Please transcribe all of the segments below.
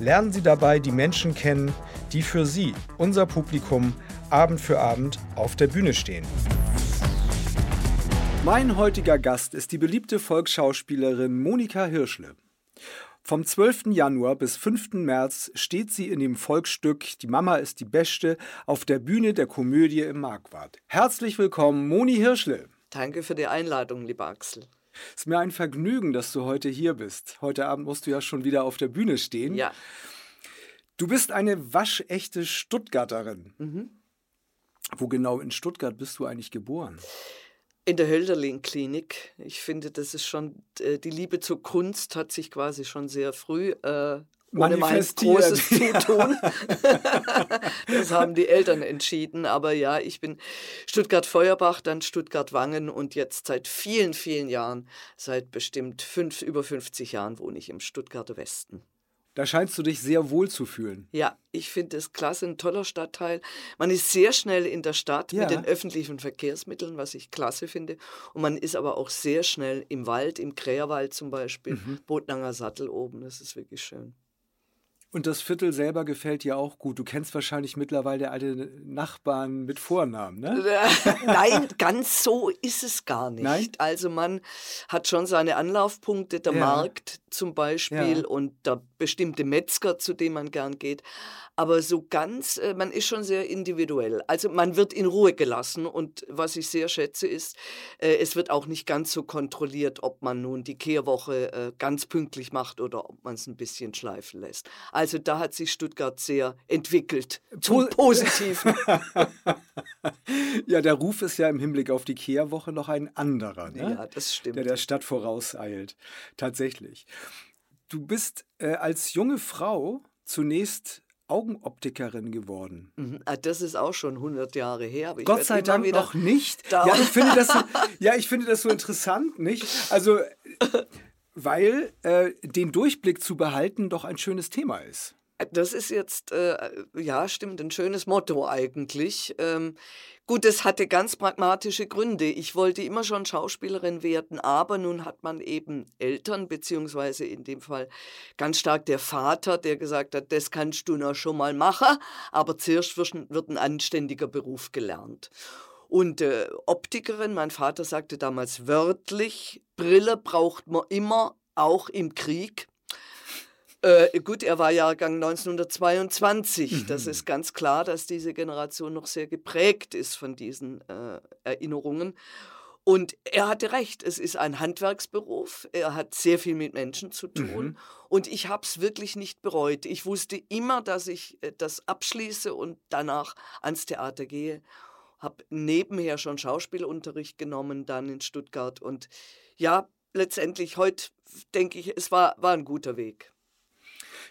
Lernen Sie dabei die Menschen kennen, die für Sie, unser Publikum, Abend für Abend auf der Bühne stehen. Mein heutiger Gast ist die beliebte Volksschauspielerin Monika Hirschle. Vom 12. Januar bis 5. März steht sie in dem Volksstück Die Mama ist die Beste auf der Bühne der Komödie im Markwart. Herzlich willkommen, Moni Hirschle. Danke für die Einladung, lieber Axel. Es ist mir ein Vergnügen, dass du heute hier bist. Heute Abend musst du ja schon wieder auf der Bühne stehen. Ja. Du bist eine waschechte Stuttgarterin. Mhm. Wo genau in Stuttgart bist du eigentlich geboren? In der Hölderlin-Klinik. Ich finde, das ist schon, äh, die Liebe zur Kunst hat sich quasi schon sehr früh äh, ohne mein großes Zutun. das haben die Eltern entschieden. Aber ja, ich bin Stuttgart-Feuerbach, dann Stuttgart-Wangen und jetzt seit vielen, vielen Jahren, seit bestimmt fünf, über 50 Jahren wohne ich im Stuttgarter Westen. Da scheinst du dich sehr wohl zu fühlen. Ja, ich finde es klasse, ein toller Stadtteil. Man ist sehr schnell in der Stadt ja. mit den öffentlichen Verkehrsmitteln, was ich klasse finde. Und man ist aber auch sehr schnell im Wald, im Kräherwald zum Beispiel, mhm. Botlanger Sattel oben. Das ist wirklich schön. Und das Viertel selber gefällt dir auch gut. Du kennst wahrscheinlich mittlerweile alte Nachbarn mit Vornamen, ne? Nein, ganz so ist es gar nicht. Nein? Also man hat schon seine Anlaufpunkte, der ja. Markt zum Beispiel ja. und der bestimmte Metzger, zu dem man gern geht aber so ganz, äh, man ist schon sehr individuell. Also man wird in Ruhe gelassen und was ich sehr schätze ist, äh, es wird auch nicht ganz so kontrolliert, ob man nun die Kehrwoche äh, ganz pünktlich macht oder ob man es ein bisschen schleifen lässt. Also da hat sich Stuttgart sehr entwickelt zum po Positiven. ja, der Ruf ist ja im Hinblick auf die Kehrwoche noch ein anderer, ne? Ja, das stimmt. Der der Stadt vorauseilt. Tatsächlich. Du bist äh, als junge Frau zunächst Augenoptikerin geworden. Mhm. Ah, das ist auch schon 100 Jahre her. Gott sei Dank noch nicht. Ja ich, finde das, ja, ich finde das so interessant, nicht? Also, weil äh, den Durchblick zu behalten doch ein schönes Thema ist. Das ist jetzt, äh, ja, stimmt, ein schönes Motto eigentlich. Ähm, gut, das hatte ganz pragmatische Gründe. Ich wollte immer schon Schauspielerin werden, aber nun hat man eben Eltern, beziehungsweise in dem Fall ganz stark der Vater, der gesagt hat, das kannst du noch schon mal machen, aber zuerst wird ein anständiger Beruf gelernt. Und äh, Optikerin, mein Vater sagte damals wörtlich, Brille braucht man immer, auch im Krieg. Äh, gut, er war Jahrgang 1922. Mhm. Das ist ganz klar, dass diese Generation noch sehr geprägt ist von diesen äh, Erinnerungen. Und er hatte recht, es ist ein Handwerksberuf, er hat sehr viel mit Menschen zu tun mhm. und ich habe es wirklich nicht bereut. Ich wusste immer, dass ich äh, das abschließe und danach ans Theater gehe. Habe nebenher schon Schauspielunterricht genommen, dann in Stuttgart und ja, letztendlich heute denke ich, es war, war ein guter Weg.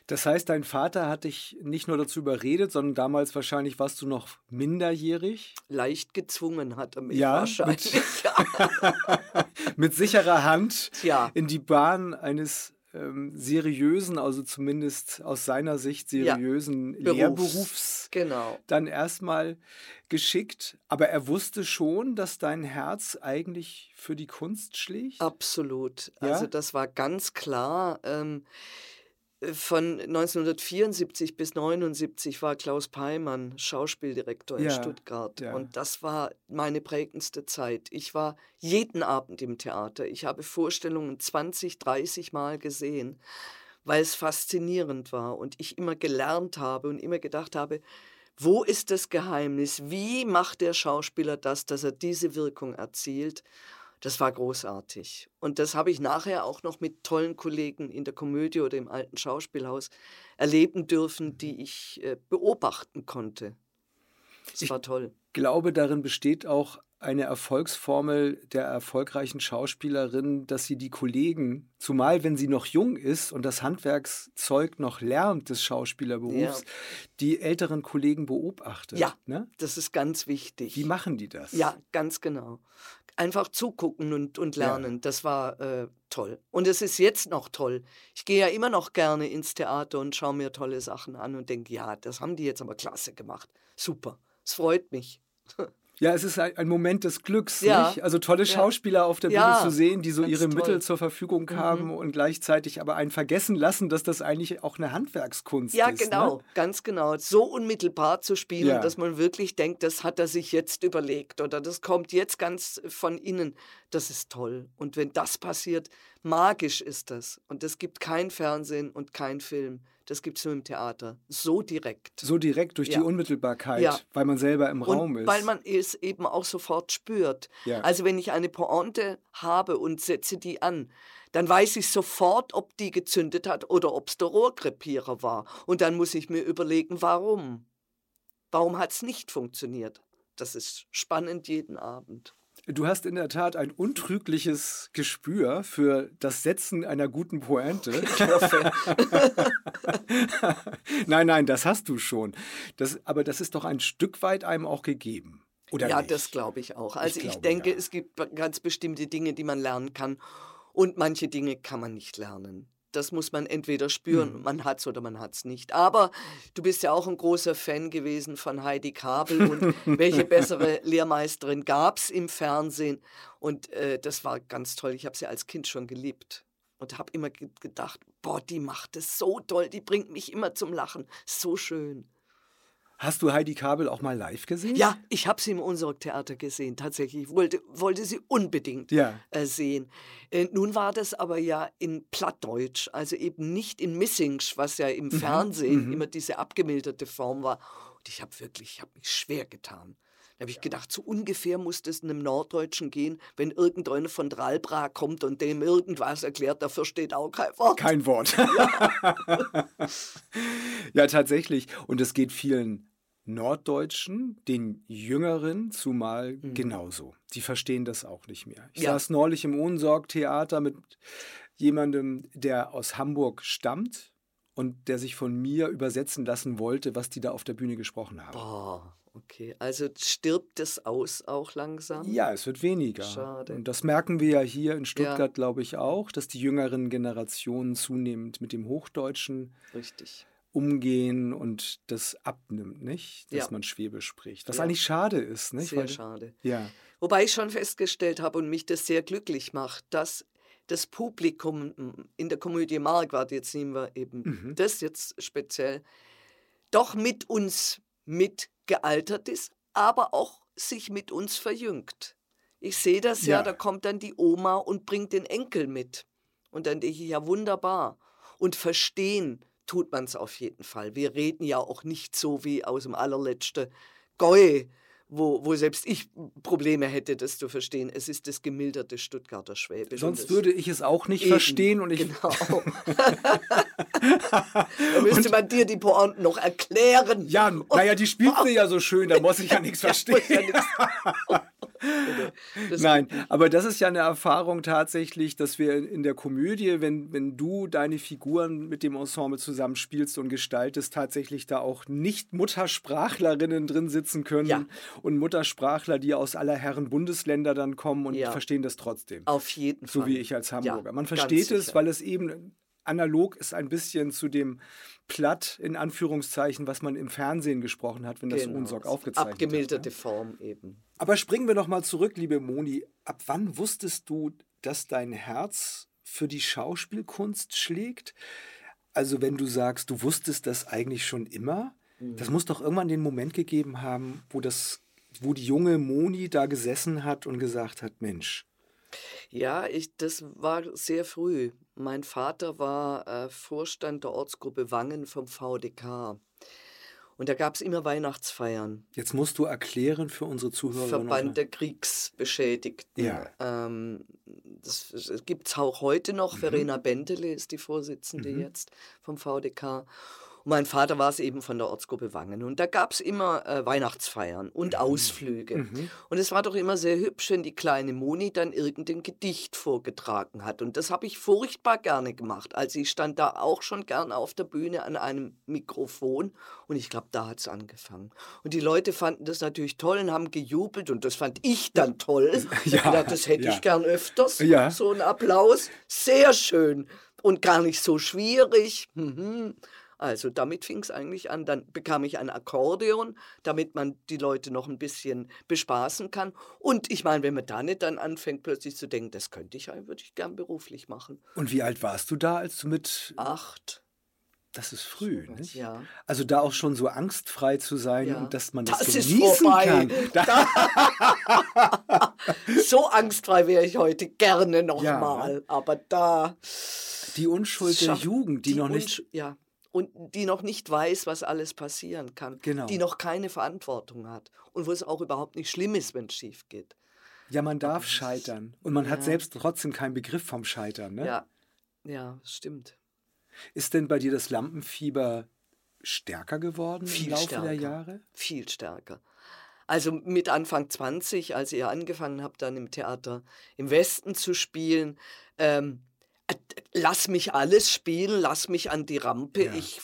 Das heißt, dein Vater hat dich nicht nur dazu überredet, sondern damals wahrscheinlich warst du noch minderjährig? Leicht gezwungen hat er mich ja, wahrscheinlich. Mit, mit sicherer Hand ja. in die Bahn eines ähm, seriösen, also zumindest aus seiner Sicht seriösen ja, Lehrberufs genau. dann erstmal geschickt. Aber er wusste schon, dass dein Herz eigentlich für die Kunst schlägt? Absolut. Ja? Also das war ganz klar. Ähm, von 1974 bis 1979 war Klaus Peimann Schauspieldirektor in ja, Stuttgart. Ja. Und das war meine prägendste Zeit. Ich war jeden Abend im Theater. Ich habe Vorstellungen 20, 30 Mal gesehen, weil es faszinierend war und ich immer gelernt habe und immer gedacht habe, wo ist das Geheimnis? Wie macht der Schauspieler das, dass er diese Wirkung erzielt? Das war großartig. Und das habe ich nachher auch noch mit tollen Kollegen in der Komödie oder im alten Schauspielhaus erleben dürfen, die ich äh, beobachten konnte. Das ich war toll. Ich glaube, darin besteht auch eine Erfolgsformel der erfolgreichen Schauspielerin, dass sie die Kollegen, zumal wenn sie noch jung ist und das Handwerkszeug noch lernt des Schauspielerberufs, ja. die älteren Kollegen beobachtet. Ja, ne? das ist ganz wichtig. Wie machen die das? Ja, ganz genau. Einfach zugucken und, und lernen, ja. das war äh, toll. Und es ist jetzt noch toll. Ich gehe ja immer noch gerne ins Theater und schaue mir tolle Sachen an und denke, ja, das haben die jetzt aber klasse gemacht. Super, es freut mich. Ja, es ist ein Moment des Glücks, ja. nicht? Also tolle Schauspieler ja. auf der Bühne ja, zu sehen, die so ihre toll. Mittel zur Verfügung haben mhm. und gleichzeitig aber einen vergessen lassen, dass das eigentlich auch eine Handwerkskunst ist. Ja, ne? genau, ne? ganz genau. So unmittelbar zu spielen, dass man wirklich denkt, das hat er sich jetzt überlegt oder das kommt jetzt ganz von innen. Das ist toll. Und wenn das passiert, magisch ist das. Und es gibt kein Fernsehen und kein Film das gibt es nur im Theater. So direkt. So direkt durch ja. die Unmittelbarkeit, ja. weil man selber im und Raum ist. Weil man es eben auch sofort spürt. Ja. Also wenn ich eine Pointe habe und setze die an, dann weiß ich sofort, ob die gezündet hat oder ob es der Rohrkrepierer war. Und dann muss ich mir überlegen, warum. Warum hat es nicht funktioniert? Das ist spannend jeden Abend. Du hast in der Tat ein untrügliches Gespür für das Setzen einer guten Pointe. Nein, nein, das hast du schon. Das, aber das ist doch ein Stück weit einem auch gegeben. Oder ja, nicht? das glaube ich auch. Also ich, ich glaube, denke, ja. es gibt ganz bestimmte Dinge, die man lernen kann und manche Dinge kann man nicht lernen das muss man entweder spüren, mhm. man hat es oder man hat es nicht. Aber du bist ja auch ein großer Fan gewesen von Heidi Kabel und welche bessere Lehrmeisterin gab es im Fernsehen. Und äh, das war ganz toll. Ich habe sie als Kind schon geliebt und habe immer gedacht, boah, die macht es so toll, die bringt mich immer zum Lachen. So schön. Hast du Heidi Kabel auch mal live gesehen? Ja, ich habe sie im Unsorg-Theater gesehen, tatsächlich. Ich wollte, wollte sie unbedingt ja. äh, sehen. Äh, nun war das aber ja in Plattdeutsch, also eben nicht in Missingsch, was ja im mhm. Fernsehen mhm. immer diese abgemilderte Form war. Und ich habe wirklich, ich habe mich schwer getan. Da habe ich gedacht, so ungefähr muss das einem Norddeutschen gehen, wenn irgendeiner von Dralbra kommt und dem irgendwas erklärt, dafür steht auch kein Wort. Kein Wort. Ja, ja tatsächlich. Und es geht vielen Norddeutschen, den Jüngeren zumal mhm. genauso. Die verstehen das auch nicht mehr. Ich ja. saß neulich im Ohnsorg-Theater mit jemandem, der aus Hamburg stammt und der sich von mir übersetzen lassen wollte, was die da auf der Bühne gesprochen haben. Boah. Okay, also stirbt es aus auch langsam? Ja, es wird weniger. Schade. Und das merken wir ja hier in Stuttgart, ja. glaube ich, auch, dass die jüngeren Generationen zunehmend mit dem Hochdeutschen Richtig umgehen und das abnimmt, nicht? Dass ja. man Schwäbisch spricht. Was ja. eigentlich schade ist, nicht? Sehr Weil, schade. Ja. Wobei ich schon festgestellt habe und mich das sehr glücklich macht, dass das Publikum in der Komödie Marquardt, jetzt nehmen wir eben mhm. das jetzt speziell, doch mit uns mitgealtert ist, aber auch sich mit uns verjüngt. Ich sehe das ja. ja, da kommt dann die Oma und bringt den Enkel mit. Und dann denke ich, ja, wunderbar. Und verstehen, tut man es auf jeden Fall. Wir reden ja auch nicht so wie aus dem allerletzten Gäu, wo, wo selbst ich Probleme hätte, das zu verstehen. Es ist das gemilderte Stuttgarter Schwäbisch. Sonst würde ich es auch nicht eben, verstehen und ich. Genau. da müsste man dir die Pointen noch erklären. Ja, naja, die spielt sie ja so schön, da muss ich ja nichts verstehen. Ja, ja Nein, aber das ist ja eine Erfahrung tatsächlich, dass wir in der Komödie, wenn, wenn du deine Figuren mit dem Ensemble zusammenspielst und gestaltest, tatsächlich da auch nicht Muttersprachlerinnen drin sitzen können ja. und Muttersprachler, die aus aller Herren Bundesländer dann kommen und ja. verstehen das trotzdem. Auf jeden Fall. So wie ich als Hamburger. Ja, Man versteht es, weil es eben analog ist ein bisschen zu dem platt, in Anführungszeichen, was man im Fernsehen gesprochen hat, wenn das genau. Unsorg aufgezeichnet Abgemilderte hat. Ne? Form eben. Aber springen wir noch mal zurück, liebe Moni. Ab wann wusstest du, dass dein Herz für die Schauspielkunst schlägt? Also wenn du sagst, du wusstest das eigentlich schon immer, mhm. das muss doch irgendwann den Moment gegeben haben, wo das, wo die junge Moni da gesessen hat und gesagt hat, Mensch, ja, ich, das war sehr früh. Mein Vater war äh, Vorstand der Ortsgruppe Wangen vom VDK. Und da gab es immer Weihnachtsfeiern. Jetzt musst du erklären für unsere Zuhörer. Verband der Kriegsbeschädigten. Ja. Ähm, das gibt es auch heute noch. Mhm. Verena Bentele ist die Vorsitzende mhm. jetzt vom VDK. Und mein Vater war es eben von der Ortsgruppe Wangen. Und da gab es immer äh, Weihnachtsfeiern und Mhm. Ausflüge. Und es war doch immer sehr hübsch, wenn die kleine Moni dann irgendein Gedicht vorgetragen hat. Und das habe ich furchtbar gerne gemacht. Also ich stand da auch schon gern auf der Bühne an einem Mikrofon. Und ich glaube, da hat es angefangen. Und die Leute fanden das natürlich toll und haben gejubelt. Und das fand ich dann toll. Ich Ja, gedacht, das hätte ja. ich gern öfters. Ja. So ein Applaus. Sehr schön. Und gar nicht so schwierig. Mhm. Also damit fing es eigentlich an. Dann bekam ich ein Akkordeon, damit man die Leute noch ein bisschen bespaßen kann. Und ich meine, wenn man da nicht dann anfängt, plötzlich zu denken, das könnte ich, würde ich gern beruflich machen. Und wie alt warst du da, als du mit. Acht. Das ist früh, Sowas, nicht? ja. Also da auch schon so angstfrei zu sein Ja. und dass man das, Das genießen kann. Da, So angstfrei wäre ich heute gerne Ja, nochmal. ne? Aber da. die Unschuld der Jugend, die, noch nicht. Ja. Und die noch nicht weiß, was alles passieren kann. Genau. Die noch keine Verantwortung hat. Und wo es auch überhaupt nicht schlimm ist, wenn es schief geht. Ja, man darf scheitern. Und man hat Ja. selbst trotzdem keinen Begriff vom Scheitern. Ne? Ja. Ja, stimmt. Ist denn bei dir das Lampenfieber stärker geworden im Viel Laufe stärker. der Jahre? Viel stärker. Also mit Anfang 20, als ihr angefangen habt, dann im Theater im Westen zu spielen, ähm, äh, lass mich alles spielen, lass mich an die Rampe. Ja. Ich,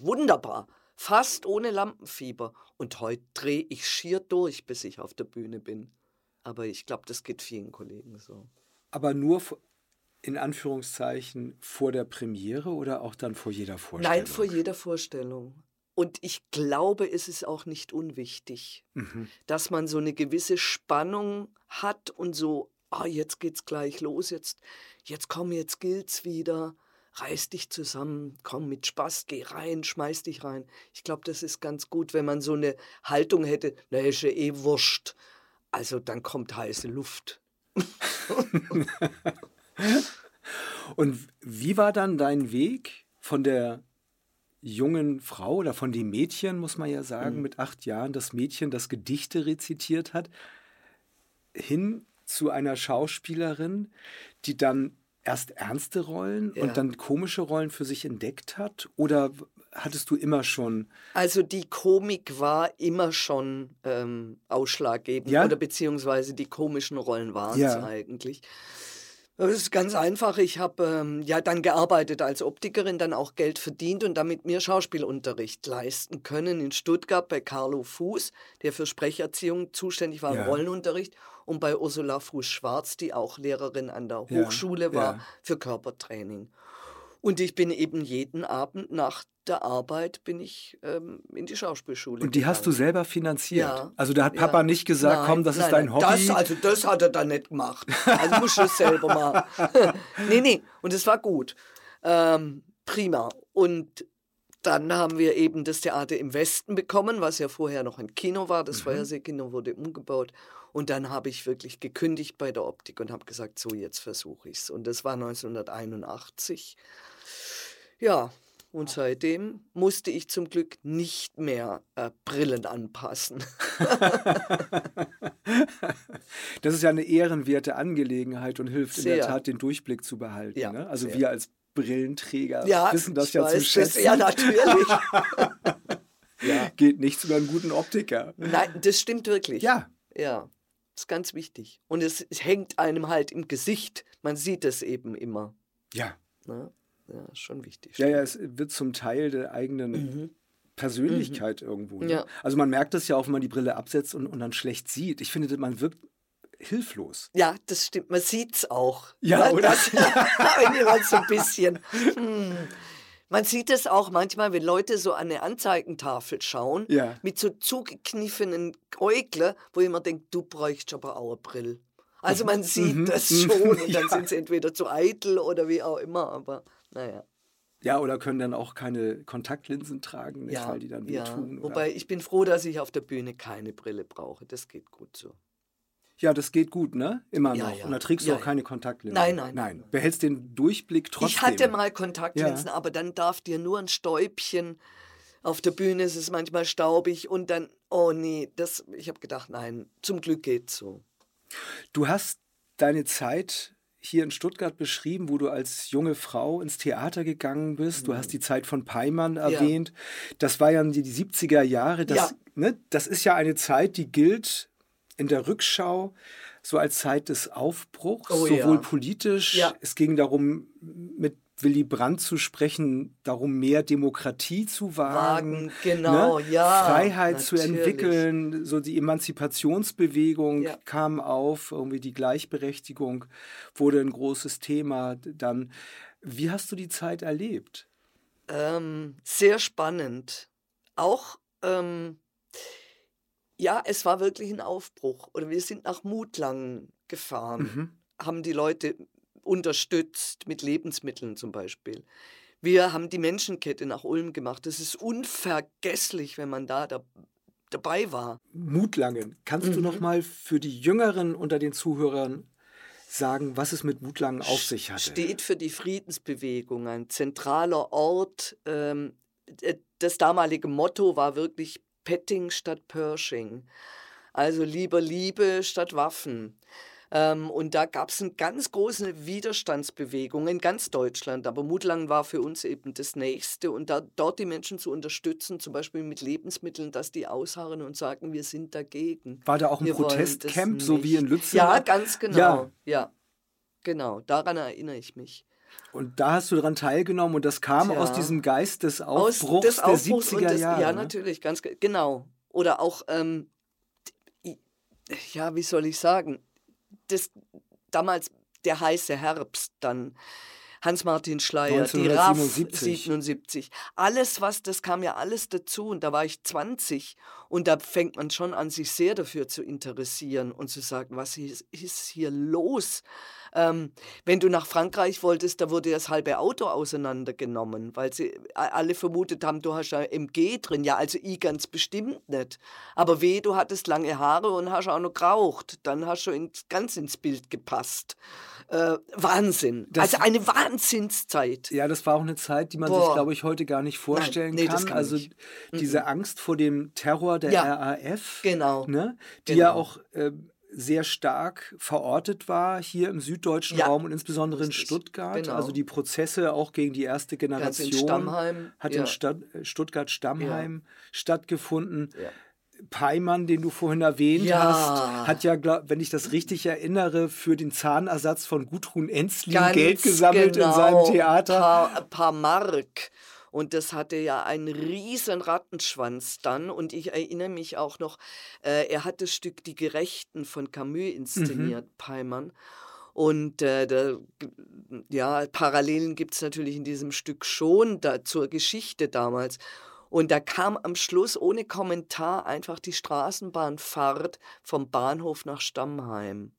wunderbar. Fast ohne Lampenfieber. Und heute drehe ich schier durch, bis ich auf der Bühne bin. Aber ich glaube, das geht vielen Kollegen so. Aber nur in Anführungszeichen vor der Premiere oder auch dann vor jeder Vorstellung? Nein, vor jeder Vorstellung. Und ich glaube, es ist auch nicht unwichtig, Mhm. dass man so eine gewisse Spannung hat und so, ah, jetzt geht's gleich los, jetzt, jetzt komm, jetzt gilt's wieder, reiß dich zusammen, komm mit Spaß, geh rein, schmeiß dich rein. Ich glaube, das ist ganz gut, wenn man so eine Haltung hätte, na, ist ja eh wurscht. Also dann kommt heiße Luft. Und wie war dann dein Weg von der jungen Frau oder von dem Mädchen, muss man ja sagen, Mhm. mit acht Jahren, das Mädchen, das Gedichte rezitiert hat, hin zu einer Schauspielerin, die dann erst ernste Rollen Ja. und dann komische Rollen für sich entdeckt hat? Oder hattest du immer schon Also die Komik war immer schon ähm, ausschlaggebend Ja? oder beziehungsweise die komischen Rollen waren es Ja. eigentlich. Das ist ganz einfach. Ich habe ähm, ja dann gearbeitet als Optikerin, dann auch Geld verdient und damit mir Schauspielunterricht leisten können in Stuttgart bei Carlo Fuß, der für Sprecherziehung zuständig war, im Ja. Rollenunterricht, und bei Ursula Fuß-Schwarz, die auch Lehrerin an der Ja, Hochschule war, ja. für Körpertraining. Und ich bin eben jeden Abend nach der Arbeit bin ich ähm, in die Schauspielschule. Und die hast du gegangen. selber finanziert? Ja, Also da hat ja. Papa nicht gesagt, Nein, komm, das ist nein, dein nein, Hobby. Das, also das hat er dann nicht gemacht. Also musst du es selber machen. nee, nee, und es war gut. Ähm, prima. Und dann haben wir eben das Theater im Westen bekommen, was ja vorher noch ein Kino war. Mhm. Das Feuerseekino wurde umgebaut. Und dann habe ich wirklich gekündigt bei der Optik und habe gesagt, so jetzt versuche ich es. Und das war 1981. Ja, und seitdem musste ich zum Glück nicht mehr äh, Brillen anpassen. Das ist ja eine ehrenwerte Angelegenheit und hilft in der Sehr. Tat, den Durchblick zu behalten. Ja, ne? Also sehr. wir als Brillenträger Ja, wissen das ja weiß zu das. schätzen. Ja, natürlich. ja. Geht nichts über einen guten Optiker. Nein, das stimmt wirklich. Ja, Ja, ist ganz wichtig. Und es, es hängt einem halt im Gesicht. Man sieht es eben immer. ja. Ne? Ja, schon wichtig. Ja, ja, es wird zum Teil der eigenen Persönlichkeit irgendwo. Ne? Mhm. Ja. Also man merkt das ja auch, wenn man die Brille absetzt und, und dann schlecht sieht. Ich finde, man wirkt hilflos. Ja, das stimmt. Man sieht es auch. Ja, Ne? oder? Das, jemand so ein bisschen. Hm. Man sieht es auch manchmal, wenn Leute so an eine Anzeigentafel schauen, Ja. mit so zugekniffenen Äugle, wo immer denke, du bräuchst aber auch eine Brille. Also man sieht Mhm. das Mhm. schon und dann Ja. sind sie entweder zu eitel oder wie auch immer, aber naja. Ja, oder können dann auch keine Kontaktlinsen tragen, nicht, Ja, weil die dann ja. wehtun. oder- Wobei ich bin froh, dass ich auf der Bühne keine Brille brauche. Das geht gut so. Ja, das geht gut, ne? Immer Ja, noch. ja. Und da trägst Ja, du auch ja. keine Kontaktlinsen. Nein, nein, Nein, nein. behältst den Durchblick trotzdem. Ich hatte mal Kontaktlinsen, aber dann darf dir nur ein Stäubchen. Auf der Bühne ist es manchmal staubig und dann, oh nee, das, ich habe gedacht, nein, zum Glück geht's so. Du hast deine Zeit hier in Stuttgart beschrieben, wo du als junge Frau ins Theater gegangen bist. Du hast die Zeit von Peimann erwähnt. Ja. Das war ja die, die 70er Jahre. Das, ja. ne, das ist ja eine Zeit, die gilt in der Rückschau so als Zeit des Aufbruchs, oh, sowohl ja. politisch. Es ging darum, mit Willy Brandt zu sprechen, darum mehr Demokratie zu wagen, wagen genau, ne? ja, Freiheit natürlich. zu entwickeln, so die Emanzipationsbewegung ja. kam auf, irgendwie die Gleichberechtigung wurde ein großes Thema. Dann, wie hast du die Zeit erlebt? Ähm, sehr spannend. Auch ähm, ja, es war wirklich ein Aufbruch. Oder wir sind nach Mutlang gefahren, mhm. haben die Leute unterstützt mit Lebensmitteln zum Beispiel. Wir haben die Menschenkette nach Ulm gemacht. Das ist unvergesslich, wenn man da, da dabei war. Mutlangen. Kannst mhm. du noch mal für die Jüngeren unter den Zuhörern sagen, was es mit Mutlangen auf sich hat? Steht für die Friedensbewegung, ein zentraler Ort. Ähm, das damalige Motto war wirklich Petting statt Pershing. Also lieber Liebe statt Waffen. Ähm, und da gab es eine ganz große Widerstandsbewegung in ganz Deutschland. Aber Mutlangen war für uns eben das Nächste. Und da, dort die Menschen zu unterstützen, zum Beispiel mit Lebensmitteln, dass die ausharren und sagen, wir sind dagegen. War da auch ein wir Protestcamp, so wie in Lützen? Ja, ganz genau. Ja. ja, genau. Daran erinnere ich mich. Und da hast du daran teilgenommen und das kam Tja. aus diesem Geist des Aufbruchs, des Aufbruchs der 70er des, Jahre. Ja, ne? natürlich, ganz genau. Oder auch, ähm, ja, wie soll ich sagen, das damals der heiße Herbst dann. Hans-Martin Schleier, die RAF 77. Alles, was, das kam ja alles dazu und da war ich 20 und da fängt man schon an, sich sehr dafür zu interessieren und zu sagen, was ist, ist hier los? Ähm, wenn du nach Frankreich wolltest, da wurde das halbe Auto auseinandergenommen, weil sie alle vermutet haben, du hast ja MG drin. Ja, also ich ganz bestimmt nicht. Aber weh, du hattest lange Haare und hast auch noch geraucht. Dann hast du ins, ganz ins Bild gepasst. Äh, Wahnsinn. Das, also eine Wahnsinnszeit. Ja, das war auch eine Zeit, die man Boah. sich, glaube ich, heute gar nicht vorstellen Nein, nee, kann. kann. Also nicht. diese mhm. Angst vor dem Terror der ja, RAF, genau. Ne, die genau. ja auch äh, sehr stark verortet war hier im süddeutschen ja, Raum und insbesondere in Stuttgart. Genau. Also die Prozesse auch gegen die erste Generation hat ja. in Stadt, Stuttgart-Stammheim ja. stattgefunden. Peimann, den du vorhin erwähnt ja. hast, hat ja, glaub, wenn ich das richtig erinnere, für den Zahnersatz von Gudrun Enzlin Ganz Geld gesammelt genau. in seinem Theater. Ein paar, paar Mark. Und das hatte ja einen riesen Rattenschwanz dann. Und ich erinnere mich auch noch, äh, er hat das Stück Die Gerechten von Camus inszeniert, mhm. Peimann. Und äh, da, ja, Parallelen gibt es natürlich in diesem Stück schon da, zur Geschichte damals. Und da kam am Schluss ohne Kommentar einfach die Straßenbahnfahrt vom Bahnhof nach Stammheim.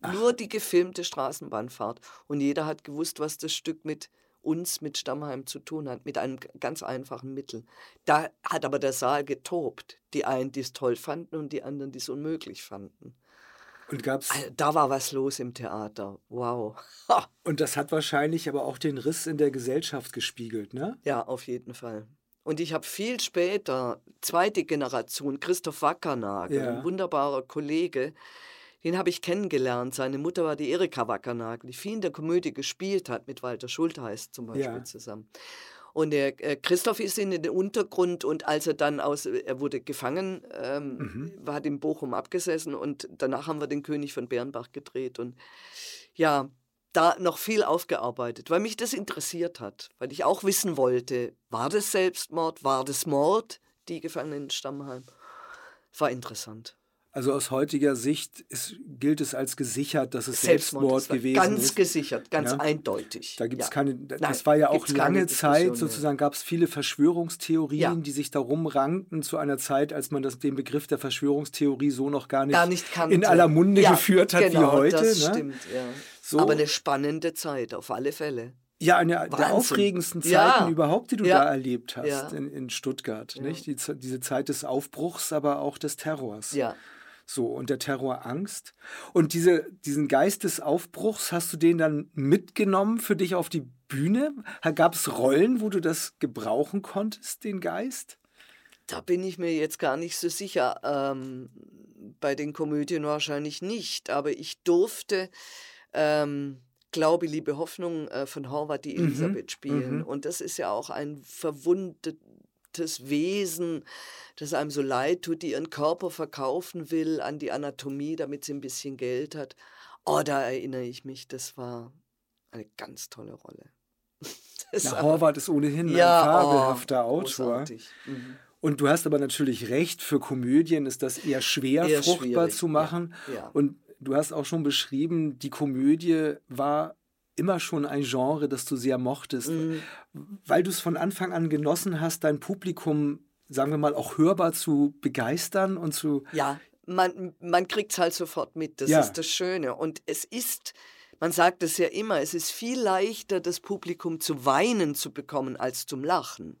Ach. Nur die gefilmte Straßenbahnfahrt. Und jeder hat gewusst, was das Stück mit uns mit Stammheim zu tun hat, mit einem ganz einfachen Mittel. Da hat aber der Saal getobt. Die einen, die es toll fanden und die anderen, die es unmöglich fanden. Und gab's also, da war was los im Theater. Wow. und das hat wahrscheinlich aber auch den Riss in der Gesellschaft gespiegelt, ne? Ja, auf jeden Fall. Und ich habe viel später, zweite Generation, Christoph Wackernagel, ja. ein wunderbarer Kollege, den habe ich kennengelernt. Seine Mutter war die Erika Wackernagel, die viel in der Komödie gespielt hat, mit Walter Schultheiß zum Beispiel ja. zusammen. Und der äh, Christoph ist in den Untergrund und als er dann aus, er wurde gefangen, ähm, mhm. war in Bochum abgesessen und danach haben wir den König von Bernbach gedreht und ja, da noch viel aufgearbeitet, weil mich das interessiert hat, weil ich auch wissen wollte, war das Selbstmord, war das Mord, die Gefangenen in Stammheim? War interessant. Also aus heutiger Sicht ist, gilt es als gesichert, dass es Selbstmord, Selbstmord gewesen ganz ist. Ganz gesichert, ganz ja? eindeutig. Da gibt es ja. keine, das Nein, war ja auch lange Zeit, sozusagen gab es viele Verschwörungstheorien, ja. die sich darum rankten zu einer Zeit, als man das, den Begriff der Verschwörungstheorie so noch gar nicht, gar nicht in aller Munde geführt hat genau, wie heute. Das ne? stimmt, ja. So. Aber eine spannende Zeit, auf alle Fälle. Ja, eine Wahnsinn. der aufregendsten Zeiten ja. überhaupt, die du ja. da erlebt hast ja. in, in, Stuttgart. Nicht? Die, diese Zeit des Aufbruchs, aber auch des Terrors. Ja. So, und der Terror Angst. Und diese, diesen Geist des Aufbruchs, hast du den dann mitgenommen für dich auf die Bühne? Gab es Rollen, wo du das gebrauchen konntest, den Geist? Da bin ich mir jetzt gar nicht so sicher. Ähm, bei den Komödien wahrscheinlich nicht, aber ich durfte ähm, Glaube, Liebe, Hoffnung äh, von Horvath die Mhm, Elisabeth spielen. mhm. Und das ist ja auch ein verwundetes Wesen, das einem so leid tut, die ihren Körper verkaufen will an die Anatomie, damit sie ein bisschen Geld hat. Oh, da erinnere ich mich, das war eine ganz tolle Rolle. War- Horvath ist ohnehin Ja, ein oh, fabelhafter Autor. großartig. Mhm. Und du hast aber natürlich recht, für Komödien ist das eher schwer, Eher fruchtbar zu machen. Ja, ja. Und du hast auch schon beschrieben, die Komödie war immer schon ein Genre, das du sehr mochtest, Mhm. weil du es von Anfang an genossen hast, dein Publikum, sagen wir mal, auch hörbar zu begeistern und zu. Ja, man, man kriegt es halt sofort mit. Das Ja. ist das Schöne. Und es ist, man sagt es ja immer, es ist viel leichter, das Publikum zu weinen zu bekommen, als zum Lachen.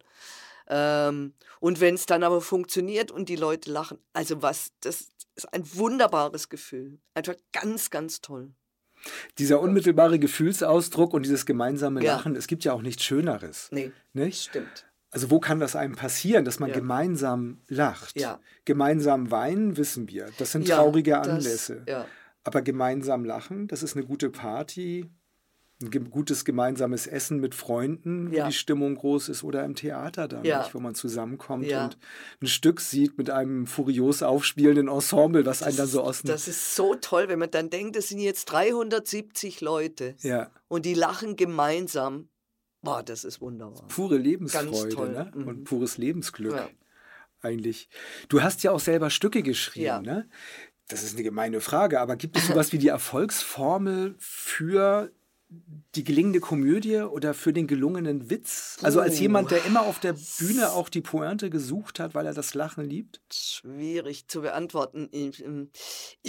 Ähm, und wenn es dann aber funktioniert und die Leute lachen, also was, das ist ein wunderbares Gefühl. Einfach ganz, ganz toll. Dieser unmittelbare Gefühlsausdruck und dieses gemeinsame Ja. Lachen, es gibt ja auch nichts Schöneres. Nee, Nicht? stimmt. Also wo kann das einem passieren, dass man Ja. gemeinsam lacht? Ja. Gemeinsam weinen, wissen wir. Das sind Ja, traurige das- Anlässe. ja. Aber gemeinsam lachen, das ist eine gute Party, ein gutes gemeinsames Essen mit Freunden, wo Ja. die Stimmung groß ist, oder im Theater dann, Ja. wo man zusammenkommt Ja. und ein Stück sieht mit einem furios aufspielenden Ensemble, was einen dann so aus. Das ist so toll, wenn man dann denkt, es sind jetzt 370 Leute und die lachen gemeinsam. Boah, das ist wunderbar. pure Lebensfreude ne? mhm. und pures Lebensglück eigentlich. Du hast ja auch selber Stücke geschrieben, ne? Das ist eine gemeine Frage, aber gibt es sowas wie die Erfolgsformel für die gelingende Komödie oder für den gelungenen Witz? Also als Puh. jemand, der immer auf der Bühne auch die Pointe gesucht hat, weil er das Lachen liebt? Schwierig zu beantworten. Ich, ähm,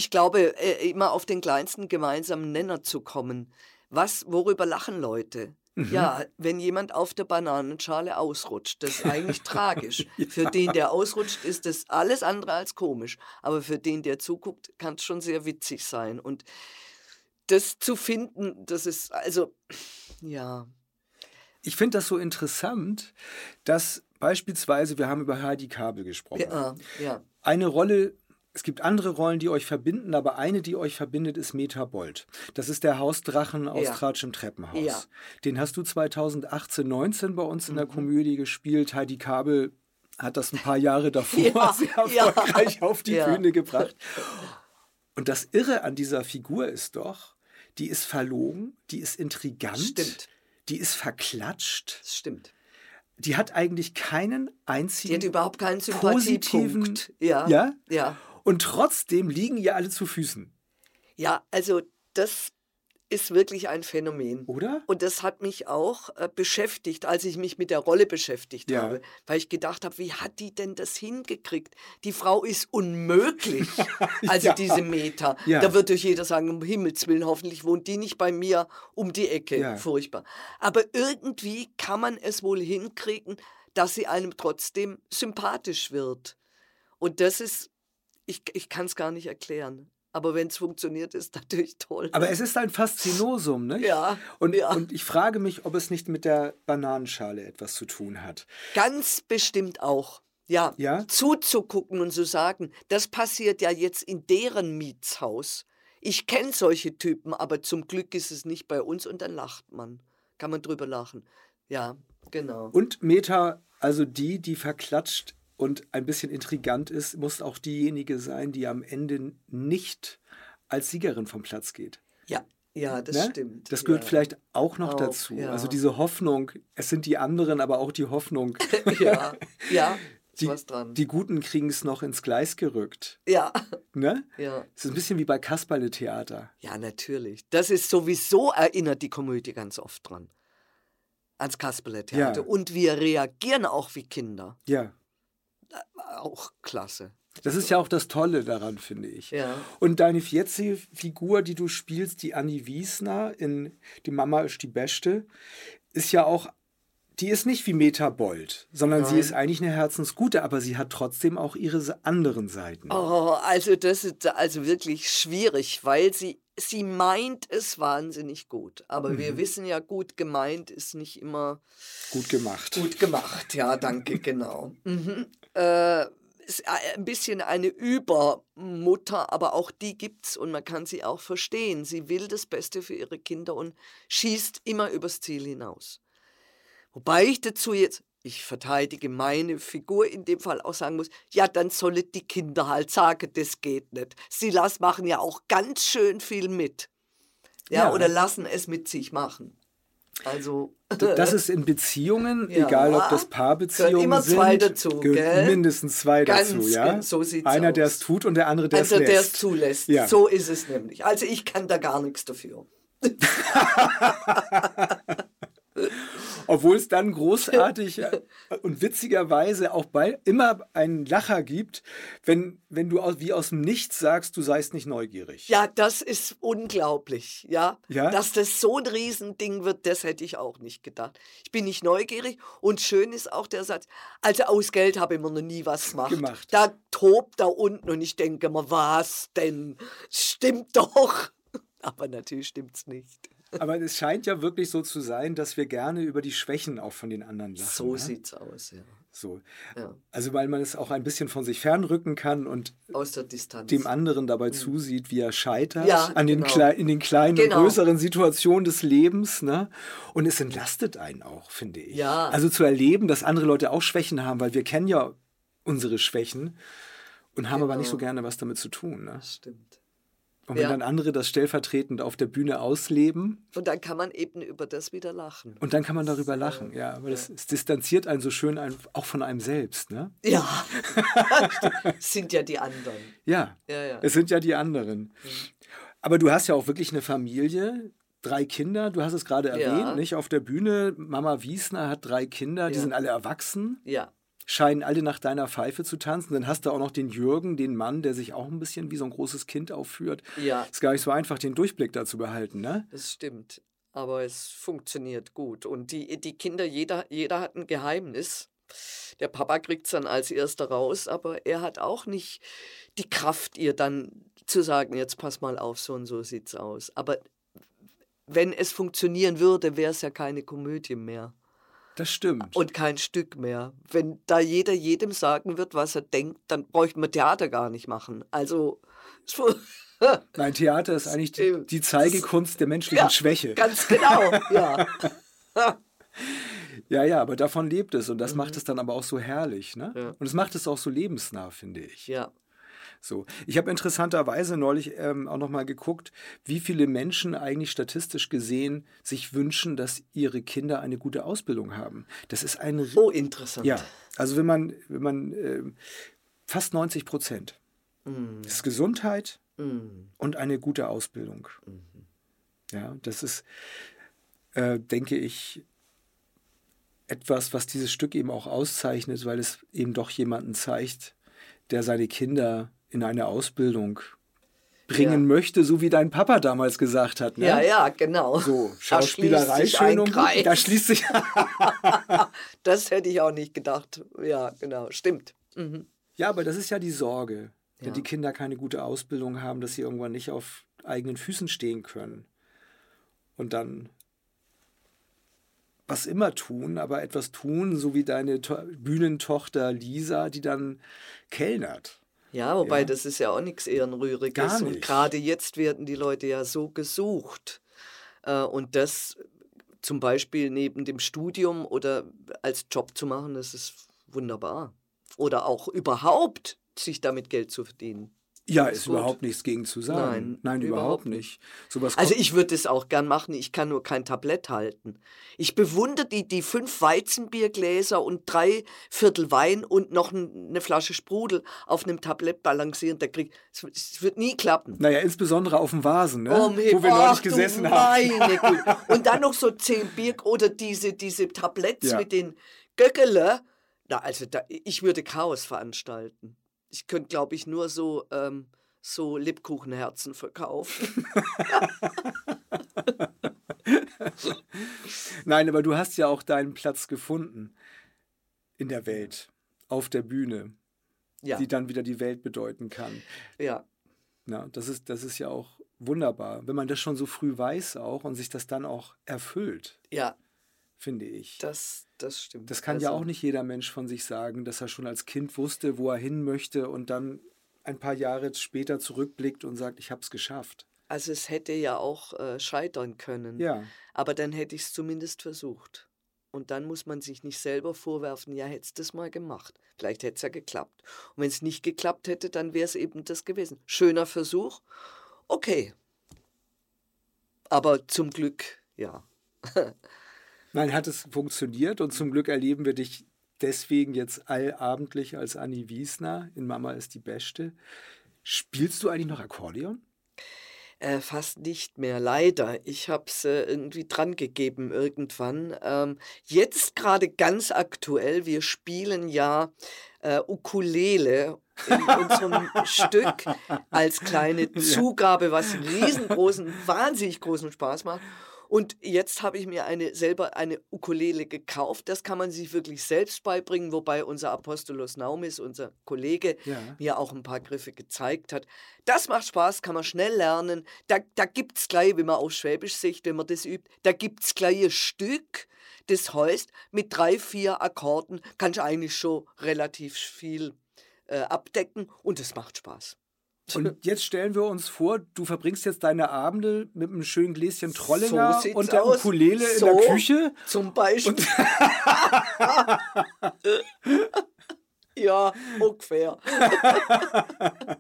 glaube, äh, immer auf den kleinsten gemeinsamen Nenner zu kommen. Was, worüber lachen Leute? Mhm. Ja, wenn jemand auf der Bananenschale ausrutscht, das ist eigentlich tragisch. Für den, der ausrutscht, ist das alles andere als komisch. Aber für den, der zuguckt, kann es schon sehr witzig sein. Und das zu finden, das ist, also, ja. Ich finde das so interessant, dass beispielsweise, wir haben über Heidi Kabel gesprochen. Ja, ja. Eine Rolle, es gibt andere Rollen, die euch verbinden, aber eine, die euch verbindet, ist Meta Bold. Das ist der Hausdrachen aus Ja. Tratsch im Treppenhaus. Ja. Mhm. Den hast du 2018, 19 bei uns in der Komödie gespielt. Heidi Kabel hat das ein paar Jahre davor Ja, sehr erfolgreich auf die. Bühne gebracht. Und das Irre an dieser Figur ist doch, die ist verlogen, die ist intrigant, Stimmt. die ist verklatscht, stimmt. die hat eigentlich keinen einzigen Die hat überhaupt keinen positiven. Ja. ja, Ja. und trotzdem liegen ihr alle zu Füßen, Ja, also das ist wirklich ein Phänomen. oder? Und das hat mich auch äh, beschäftigt, als ich mich mit der Rolle beschäftigt Ja. habe, weil ich gedacht habe, wie hat die denn das hingekriegt? Die Frau ist unmöglich. Also Ja. diese Meter. Ja. Da wird euch jeder sagen, um Himmels Willen, hoffentlich wohnt die nicht bei mir um die Ecke. Furchtbar. Aber irgendwie kann man es wohl hinkriegen, dass sie einem trotzdem sympathisch wird. Und das ist, ich, ich kann es gar nicht erklären. Aber wenn es funktioniert, ist natürlich toll. Aber es ist ein Faszinosum, ne? Ja, Und, ja. und ich frage mich, ob es nicht mit der Bananenschale etwas zu tun hat. Ganz bestimmt auch. Ja, Ja? zuzugucken und zu sagen, das passiert ja jetzt in deren Mietshaus. Ich kenne solche Typen, aber zum Glück ist es nicht bei uns und dann lacht man. Kann man drüber lachen. Ja, genau. Und Meta, also die, die verklatscht und ein bisschen intrigant ist, muss auch diejenige sein, die am Ende nicht als Siegerin vom Platz geht. Ja, ja, das Ne? stimmt. Das gehört ja. vielleicht auch noch Auch, dazu. ja. Also diese Hoffnung, es sind die anderen, aber auch die Hoffnung. Ja, ja, Die, was dran. die Guten kriegen es noch ins Gleis gerückt. ja, Ne? ja. Es ist ein bisschen wie bei Kasperle-Theater. Ja, natürlich. Das ist sowieso, erinnert die Komödie ganz oft dran. Ans Kasperle-Theater. Ja. Und wir reagieren auch wie Kinder. Ja. Auch klasse. Das ist ja auch das Tolle daran, finde ich. Ja. Und deine jetzige Figur, die du spielst, die Annie Wiesner in Die Mama ist die Beste, ist ja auch, die ist nicht wie Meta Bold, sondern sie Nein. ist eigentlich eine Herzensgute, aber sie hat trotzdem auch ihre anderen Seiten. Oh, also das ist also wirklich schwierig, weil sie, sie meint es wahnsinnig gut. Aber Mhm. wir wissen ja, gut gemeint ist nicht immer Gut gemacht. gut gemacht. Ja, danke, genau. Mhm. Äh, ist ein bisschen eine Übermutter, aber auch die gibt's und man kann sie auch verstehen. Sie will das Beste für ihre Kinder und schießt immer übers Ziel hinaus. Wobei ich dazu jetzt, ich verteidige meine Figur in dem Fall auch sagen muss, ja, dann sollen die Kinder halt sagen, das geht nicht. Sie las machen ja auch ganz schön viel mit. Ja, ja. oder lassen es mit sich machen. Also das ist in Beziehungen, ja, egal ob das Paarbeziehungen immer sind, zwei dazu, gell? mindestens zwei Ganz dazu, ja. So sieht's Einer, der es tut und der andere, der es lässt. der es zulässt. Ja. So ist es nämlich. Also ich kann da gar nichts dafür. Obwohl es dann großartig äh, und witzigerweise auch bei, immer einen Lacher gibt, wenn, wenn du aus, wie aus dem Nichts sagst, du seist nicht neugierig. Ja, das ist unglaublich, ja? Ja? Dass das so ein Riesending wird, das hätte ich auch nicht gedacht. Ich bin nicht neugierig und schön ist auch der Satz, also aus Geld habe ich mir noch nie was gemacht. Gemacht. Da tobt da unten und ich denke mir, was denn? Stimmt doch. Aber natürlich stimmt's nicht. Aber es scheint ja wirklich so zu sein, dass wir gerne über die Schwächen auch von den anderen lachen. So ne? sieht's aus, ja. So. ja. Also weil man es auch ein bisschen von sich fernrücken kann und dem anderen dabei zusieht, wie er scheitert Mhm. Ja, an den genau. in den kleinen Genau. und größeren Situationen des Lebens. Ne? Und es entlastet einen auch, finde ich. Ja. Also zu erleben, dass andere Leute auch Schwächen haben, weil wir kennen ja unsere Schwächen und haben aber Genau. nicht so gerne was damit zu tun. Ne? Das stimmt. Und wenn Ja. dann andere das stellvertretend auf der Bühne ausleben, Und dann kann man eben über das wieder lachen. und dann kann man darüber lachen, ja. Aber das, es distanziert einen so schön ein, auch von einem selbst, ne? Ja, Das sind ja die anderen. Ja, Ja, ja. es sind ja die anderen. Aber du hast ja auch wirklich eine Familie, drei Kinder, du hast es gerade Ja. erwähnt, nicht? Auf der Bühne, Mama Wiesner hat drei Kinder, die Ja. sind alle erwachsen, Ja, scheinen alle nach deiner Pfeife zu tanzen. Dann hast du auch noch den Jürgen, den Mann, der sich auch ein bisschen wie so ein großes Kind aufführt. ja, Ist gar nicht so einfach, den Durchblick da zu behalten, ne? das stimmt. Aber es funktioniert gut. Und die, die Kinder, jeder, jeder hat ein Geheimnis. Der Papa kriegt es dann als erster raus, aber er hat auch nicht die Kraft, ihr dann zu sagen, jetzt pass mal auf, so und so sieht's aus. Aber wenn es funktionieren würde, wäre es ja keine Komödie mehr Das stimmt. und kein Stück mehr. Wenn da jeder jedem sagen wird, was er denkt, dann bräuchte man Theater gar nicht machen. Also, so- Nein, Theater ist eigentlich die, die Zeigekunst der menschlichen Ja, Schwäche. ganz genau, ja. Ja, ja, aber davon lebt es und das macht es dann aber auch so herrlich. Ne? Mhm. Ja. Und es macht es auch so lebensnah, finde ich. Ja, So. Ich habe interessanterweise neulich ähm, auch nochmal geguckt, wie viele Menschen eigentlich statistisch gesehen sich wünschen, dass ihre Kinder eine gute Ausbildung haben. Das ist ein. oh, interessant. Ja, also wenn man, wenn man ähm, fast 90 Prozent. Mm, Das ist Gesundheit mm, und eine gute Ausbildung. Mhm. Ja, das ist, äh, denke ich, etwas, was dieses Stück eben auch auszeichnet, weil es eben doch jemanden zeigt, der seine Kinder in eine Ausbildung bringen Ja. möchte, so wie dein Papa damals gesagt hat. Ne? Ja, ja, genau. So, Schauspielerei schön. Kreis. Da schließt sich. Das hätte ich auch nicht gedacht. Ja, genau, stimmt. Mhm. ja, aber das ist ja die Sorge, wenn Ja. die Kinder keine gute Ausbildung haben, dass sie irgendwann nicht auf eigenen Füßen stehen können. Und dann was immer tun, aber etwas tun, so wie deine to Bühnentochter Lisa, die dann kellnert. Ja, wobei Ja. das ist ja auch nichts Ehrenrühriges. Gar Und nicht. gerade jetzt werden die Leute ja so gesucht. Äh, Und das zum Beispiel neben dem Studium oder als Job zu machen, das ist wunderbar. Oder auch überhaupt sich damit Geld zu verdienen. Ja, Ist ist überhaupt nichts gegen zu sagen. Nein, überhaupt überhaupt nicht. Sowas Also ich würde es auch gern machen, ich kann nur kein Tablett halten. Ich bewundere die, die fünf Weizenbiergläser und drei Viertel Wein und noch eine Flasche Sprudel auf einem Tablett balancieren. Da krieg, es, wird- es wird nie klappen. naja, insbesondere auf dem Vasen, ne? Himmel- wo wir neulich Ach, gesessen haben. Und dann noch so zehn Bier oder diese, diese Tabletts Ja. mit den Göckele. Na, also da, ich würde Chaos veranstalten. Ich könnte, glaube ich, nur so, ähm, so Lebkuchenherzen verkaufen. Nein, aber du hast ja auch deinen Platz gefunden in der Welt, auf der Bühne, Ja, die dann wieder die Welt bedeuten kann. ja. Na, das, ist, das ist ja auch wunderbar, wenn man das schon so früh weiß auch und sich das dann auch erfüllt. Ja, finde ich. Das, das stimmt. Das kann ja auch nicht jeder Mensch von sich sagen, dass er schon als Kind wusste, wo er hin möchte und dann ein paar Jahre später zurückblickt und sagt, ich habe es geschafft. Also es hätte ja auch äh, scheitern können. Ja. Aber dann hätte ich es zumindest versucht. Und dann muss man sich nicht selber vorwerfen, ja, hättest du das mal gemacht. Vielleicht hätte es ja geklappt. Und wenn es nicht geklappt hätte, dann wäre es eben das gewesen. Schöner Versuch. Okay. Aber zum Glück, ja. Nein, hat es funktioniert und zum Glück erleben wir dich deswegen jetzt allabendlich als Annie Wiesner in Mama ist die Beste. Spielst du eigentlich noch Akkordeon? Äh, fast nicht mehr, leider. Ich habe es äh, irgendwie dran gegeben irgendwann. Ähm, jetzt gerade ganz aktuell, wir spielen ja äh, Ukulele in unserem Stück als kleine Zugabe, was riesengroßen, wahnsinnig großen Spaß macht. Und jetzt habe ich mir eine, selber eine Ukulele gekauft. Das kann man sich wirklich selbst beibringen, wobei unser Apostolos Naumis, unser Kollege, Ja. mir auch ein paar Griffe gezeigt hat. Das macht Spaß, kann man schnell lernen. Da, da gibt es gleich, wenn man auf Schwäbisch sieht, wenn man das übt, da gibt es gleich ein Stück, das heißt, mit drei, vier Akkorden kannst du eigentlich schon relativ viel äh, abdecken und es macht Spaß. Und jetzt stellen wir uns vor, du verbringst jetzt deine Abende mit einem schönen Gläschen Trollinger So und der aus. Ukulele in So. der Küche. Zum Beispiel. ja, ungefähr.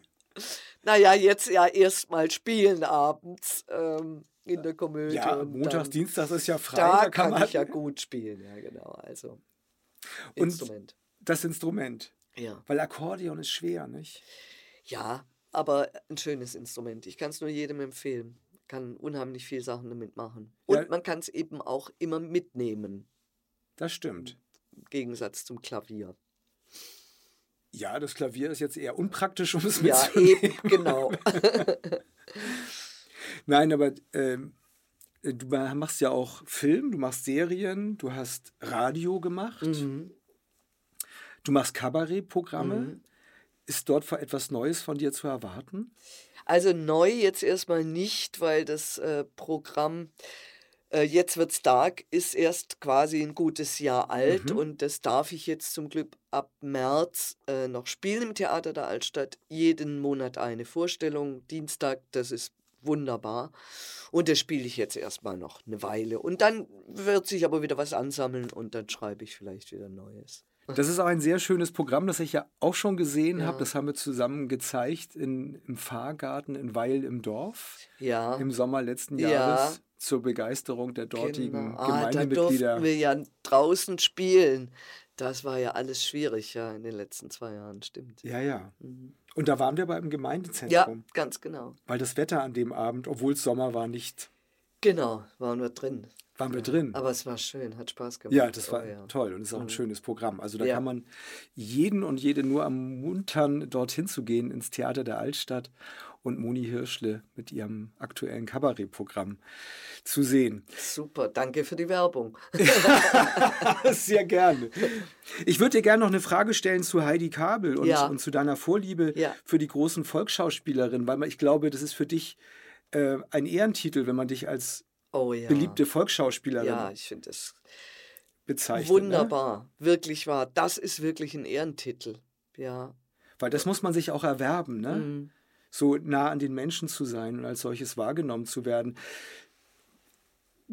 naja, jetzt ja erstmal spielen abends ähm, in der Komödie. Ja, und montags, dienstags ist ja frei. Da da kann, man ich ja gut spielen, ja genau. Also Und- Instrument. das Instrument. Ja. Weil Akkordeon ist schwer, nicht? ja, aber ein schönes Instrument. Ich kann es nur jedem empfehlen. Kann unheimlich viele Sachen damit machen. Und Ja. man kann es eben auch immer mitnehmen, Das stimmt. im Gegensatz zum Klavier. Ja, das Klavier ist jetzt eher unpraktisch, um es Ja, mitzunehmen. eben, genau. Nein, aber ähm, du ma- machst ja auch Film, du machst Serien, du hast Radio gemacht, Mhm. du machst Kabarettprogramme. Mhm. Ist dort etwas Neues von dir zu erwarten? Also neu jetzt erstmal nicht, weil das äh, Programm äh, Jetzt wird's Dark ist erst quasi ein gutes Jahr alt Mhm. und das darf ich jetzt zum Glück ab März äh, noch spielen im Theater der Altstadt. Jeden Monat eine Vorstellung, Dienstag, das ist wunderbar. Und das spiele ich jetzt erstmal noch eine Weile. Und dann wird sich aber wieder was ansammeln und dann schreibe ich vielleicht wieder Neues. Das ist auch ein sehr schönes Programm, das ich ja auch schon gesehen Ja. habe. Das haben wir zusammen gezeigt in, im Fahrgarten in Weil im Dorf Ja. im Sommer letzten Ja. Jahres zur Begeisterung der dortigen Genau. Ah, da Gemeindemitglieder. durften wir ja draußen spielen. Das war ja alles schwierig, ja, in den letzten zwei Jahren, stimmt. ja, ja. Mhm. Und da waren wir beim Ja, Gemeindezentrum, ganz genau. weil das Wetter an dem Abend, obwohl es Sommer war, nicht, Genau, waren wir drin. Waren wir Ja, drin. Aber es war schön, hat Spaß gemacht. Ja, das war Oh, ja. toll und ist auch ein Mhm. schönes Programm. Also da Ja. kann man jeden und jede nur ermuntern, dorthin zu gehen ins Theater der Altstadt und Moni Hirschle mit ihrem aktuellen Kabarettprogramm zu sehen. Super, danke für die Werbung. Sehr gerne. Ich würde dir gerne noch eine Frage stellen zu Heidi Kabel und, Ja. und zu deiner Vorliebe Ja. für die großen Volksschauspielerinnen, weil ich glaube, das ist für dich äh, ein Ehrentitel, wenn man dich als Oh ja. beliebte Volksschauspielerin Ja, ich finde es bezeichnet. Ne? wunderbar. Wirklich wahr. Das ist wirklich ein Ehrentitel. Ja. Weil das muss man sich auch erwerben, ne? Mhm. so nah an den Menschen zu sein und als solches wahrgenommen zu werden.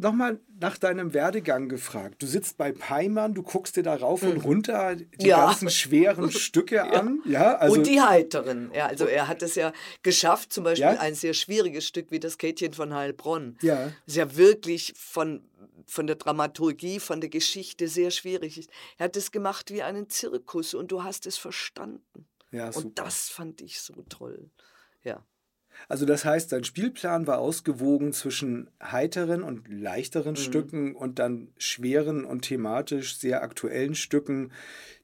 Nochmal nach deinem Werdegang gefragt. Du sitzt bei Peimann, du guckst dir da rauf und runter die Mhm. Ja. ganzen schweren Stücke an. Ja, also und die Heiteren. Ja, also er hat es ja geschafft, zum Beispiel Ja? ein sehr schwieriges Stück wie das Käthchen von Heilbronn. Ja. Das ja wirklich von, von der Dramaturgie, von der Geschichte sehr schwierig ist. Er hat es gemacht wie einen Zirkus und du hast es verstanden. ja, super. Und das fand ich so toll. Ja. Also das heißt, dein Spielplan war ausgewogen zwischen heiteren und leichteren Mhm. Stücken und dann schweren und thematisch sehr aktuellen Stücken,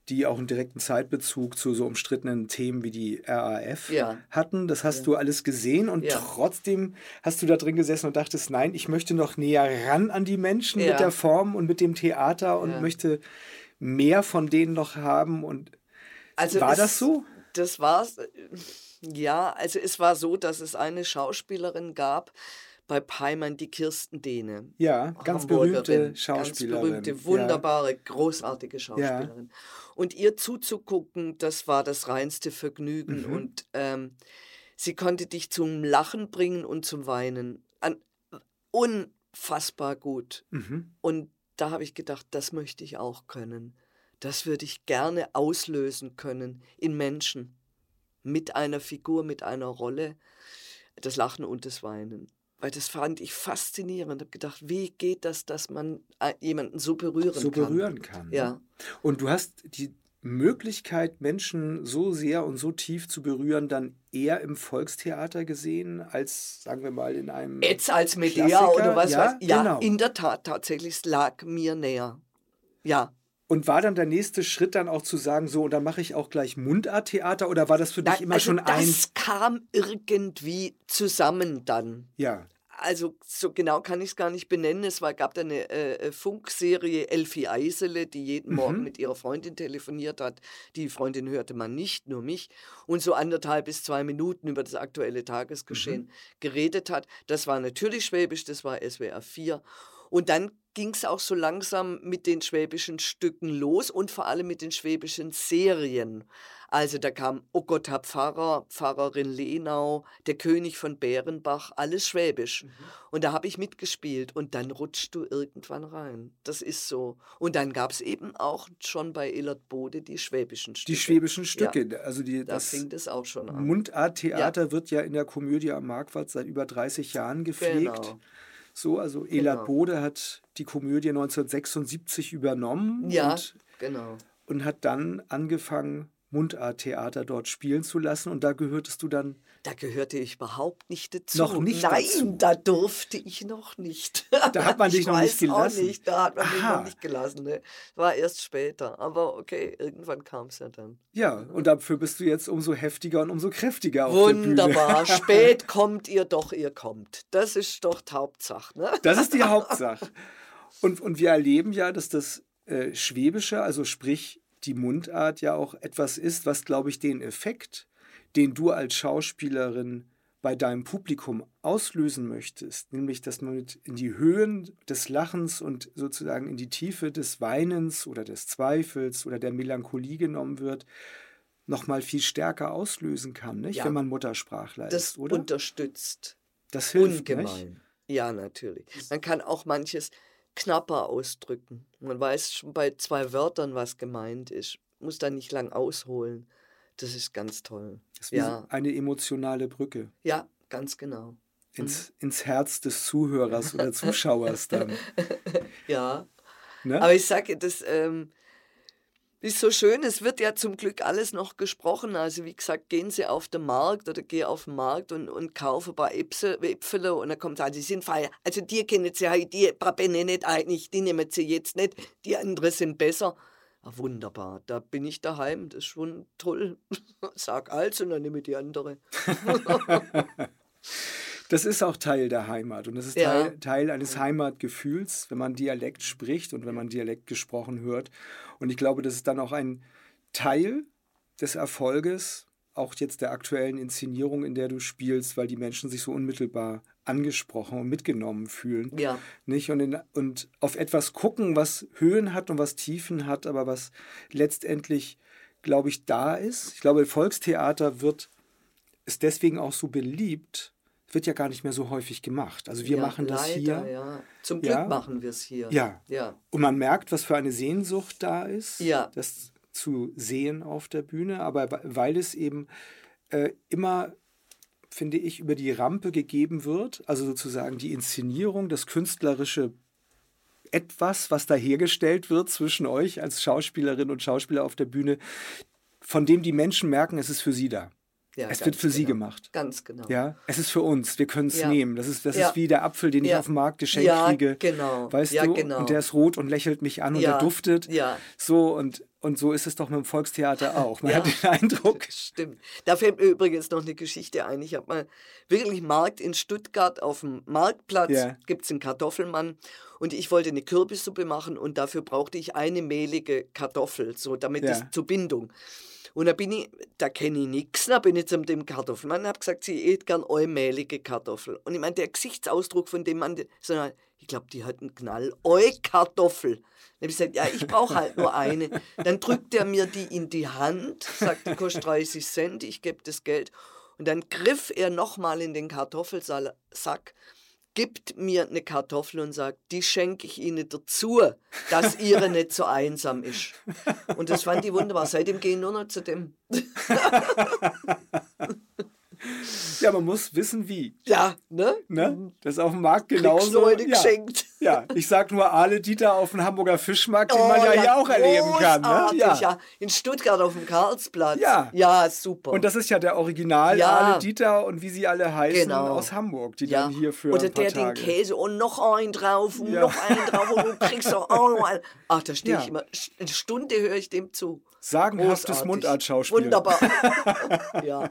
die auch einen direkten Zeitbezug zu so umstrittenen Themen wie die RAF Ja. hatten. Das hast du alles gesehen und Ja. trotzdem hast du da drin gesessen und dachtest, nein, ich möchte noch näher ran an die Menschen Ja. mit der Form und mit dem Theater und Ja. möchte mehr von denen noch haben und Also War das so? Das war ja, also es war so, dass es eine Schauspielerin gab, bei Peimann die Kirsten Dehne. Ja, ganz Hamburgerin, berühmte Schauspielerin. Ganz berühmte, wunderbare, großartige Schauspielerin. Und ihr zuzugucken, das war das reinste Vergnügen. Mhm. Und ähm, sie konnte dich zum Lachen bringen und zum Weinen. An, unfassbar gut. Ja. Mhm. Und da habe ich gedacht, das möchte ich auch können. Das würde ich gerne auslösen können in Menschen. Mit einer Figur, mit einer Rolle. Das Lachen und das Weinen. Weil das fand ich faszinierend. Ich habe gedacht, wie geht das, dass man äh, jemanden so berühren So kann? berühren kann. ne? Ja. Und du hast die Möglichkeit, Menschen so sehr und so tief zu berühren, dann eher im Volkstheater gesehen, als, sagen wir mal, in einem. Jetzt als Medea oder was Ja, weiß Ja, genau. in der Tat, tatsächlich, es lag mir näher. Ja. Und war dann der nächste Schritt dann auch zu sagen, so, und dann mache ich auch gleich Mundarttheater oder war das für dich immer also schon das ein. kam irgendwie zusammen dann. Ja. Also so genau kann ich es gar nicht benennen. Es war, gab da eine äh, Funkserie Elfie Eisele, die jeden Morgen Mhm. mit ihrer Freundin telefoniert hat. Die Freundin hörte man nicht, nur mich. Und so anderthalb bis zwei Minuten über das aktuelle Tagesgeschehen Mhm. geredet hat. Das war natürlich Schwäbisch, das war SWR 4. Und dann ging es auch so langsam mit den schwäbischen Stücken los und vor allem mit den schwäbischen Serien. Also da kam O Gott, Herr Pfarrer, Pfarrerin Lenau, der König von Bärenbach, alles schwäbisch. Mhm. Und da habe ich mitgespielt und dann rutscht du irgendwann rein. Das ist so. Und dann gab es eben auch schon bei Elert Bode die schwäbischen Stücke. Die schwäbischen Stücke. Also die, Da das fing das auch schon an. Mundarttheater wird ja in der Komödie am Marquardt seit über 30 Jahren gepflegt. Genau. So, also Genau. Bode hat die Komödie 1976 übernommen Ja, und, genau. und hat dann angefangen, Mundarttheater dort spielen zu lassen. Und da gehörtest du dann Da gehörte ich überhaupt nicht dazu. Noch nicht Nein, dazu. da durfte ich noch nicht. Da hat man dich ich noch nicht gelassen. nicht, da hat man mich noch nicht gelassen. Ne? War erst später. Aber okay, irgendwann kam es ja dann. Ja, und dafür bist du jetzt umso heftiger und umso kräftiger auf der Bühne. Wunderbar. Spät kommt ihr doch, ihr kommt. Das ist doch die Hauptsache. Ne? Das ist die Hauptsache. Und, und wir erleben ja, dass das äh, Schwäbische, also sprich die Mundart, ja auch etwas ist, was, glaube ich, den Effekt, den du als Schauspielerin bei deinem Publikum auslösen möchtest, nämlich dass man mit in die Höhen des Lachens und sozusagen in die Tiefe des Weinens oder des Zweifels oder der Melancholie genommen wird, nochmal viel stärker auslösen kann, nicht? Ja. wenn man Muttersprachler Das ist, oder? unterstützt. das hilft, nicht? Ungemein. Ja, natürlich. Man kann auch manches knapper ausdrücken. Man weiß schon bei zwei Wörtern, was gemeint ist. Muss da nicht lang ausholen. Das ist ganz toll. Das ist Ja. eine emotionale Brücke Ja, ganz genau. ins, ins Herz des Zuhörers oder Zuschauers dann. Ja. Ne? Aber ich sage, das ähm, ist so schön. Es wird ja zum Glück alles noch gesprochen. Also wie gesagt, gehen Sie auf den Markt oder geh auf den Markt und, und kaufe ein paar Äpfel, Äpfel und dann kommt an, die sind frei. Also die kennen Sie halt, die Brabenne nicht eigentlich, die nehmen Sie jetzt nicht, die anderen sind besser. Ah, wunderbar, da bin ich daheim, das ist schon toll. Sag also, dann nehme ich die andere. Das ist auch Teil der Heimat und das ist Ja. Teil, Teil eines Heimatgefühls, wenn man Dialekt spricht und wenn man Dialekt gesprochen hört. Und ich glaube, das ist dann auch ein Teil des Erfolges, auch jetzt der aktuellen Inszenierung, in der du spielst, weil die Menschen sich so unmittelbar angesprochen und mitgenommen fühlen. Ja, Nicht? Und, in, und auf etwas gucken, was Höhen hat und was Tiefen hat, aber was letztendlich, glaube ich, da ist. Ich glaube, Volkstheater wird, ist deswegen auch so beliebt, wird ja gar nicht mehr so häufig gemacht. Also wir ja, machen das leider, hier. Ja. Zum Glück Ja. machen wir es hier. Ja. Ja. Und man merkt, was für eine Sehnsucht da ist, Ja. das zu sehen auf der Bühne. Aber we- weil es eben äh, immer, finde ich, über die Rampe gegeben wird, also sozusagen die Inszenierung, das künstlerische etwas, was da hergestellt wird zwischen euch als Schauspielerin und Schauspieler auf der Bühne, von dem die Menschen merken, es ist für sie da. Ja, es wird für sie genau. gemacht. Ganz genau. Ja, es ist für uns. Wir können es Ja. nehmen. Das ist, das Ja. ist wie der Apfel, den ich auf dem Markt geschenkt Ja, kriege. genau. Weißt du? genau. Und der ist rot und lächelt mich an und der duftet. Ja. So und, und so ist es doch mit dem Volkstheater auch. Man Ja. hat den Eindruck. Stimmt. Da fällt mir übrigens noch eine Geschichte ein. Ich habe mal wirklich Markt in Stuttgart auf dem Marktplatz, Ja. gibt es einen Kartoffelmann Und ich wollte eine Kürbissuppe machen und dafür brauchte ich eine mehlige Kartoffel, so damit Ja. es zur Bindung. Und da bin ich, da kenne ich nichts, da bin ich zu dem Kartoffelmann und habe gesagt, sie isst gern eumehlige Kartoffel. Und ich meine, der Gesichtsausdruck von dem Mann, so, ich glaube, die hat einen Knall. Eu Kartoffel. Dann habe ich gesagt, ja, ich brauche halt nur eine. Dann drückt er mir die in die Hand, sagt, die kostet 30 Cent, ich gebe das Geld. Und dann griff er nochmal in den Kartoffelsack, gibt mir eine Kartoffel und sagt, die schenke ich Ihnen dazu, dass Ihre nicht so einsam ist. Und das fand ich wunderbar. Seitdem gehe ich nur noch zu dem. Ja, man muss wissen, wie. Ja, ne? Ne? Das ist auf dem Markt genauso. Leute ja. geschenkt. Ja, ich sag nur Ale Dieter auf dem Hamburger Fischmarkt, den Oh, man ja, hier auch erleben kann. Ne? großartig, ja. In Stuttgart auf dem Karlsplatz. Ja. Ja, super. Und das ist ja der Original Ja. Ale Dieter und wie sie alle heißen Genau. aus Hamburg, die ja. dann hier für Oder ein paar der Tage. den Käse und noch einen drauf und Ja. noch einen drauf und du kriegst auch noch einen. Ach, da stehe Ja. ich immer. Eine Stunde höre ich dem zu. Sagenhaftes. Mundartschauspiel. Wunderbar. ja.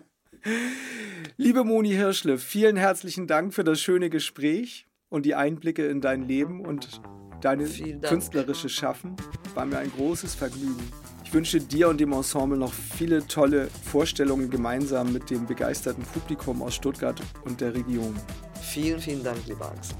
Liebe Moni Hirschle, vielen herzlichen Dank für das schöne Gespräch und die Einblicke in dein Leben und deine Vielen Dank. künstlerische Schaffen. War mir ein großes Vergnügen. Ich wünsche dir und dem Ensemble noch viele tolle Vorstellungen gemeinsam mit dem begeisterten Publikum aus Stuttgart und der Region. Vielen, vielen Dank, lieber Axel.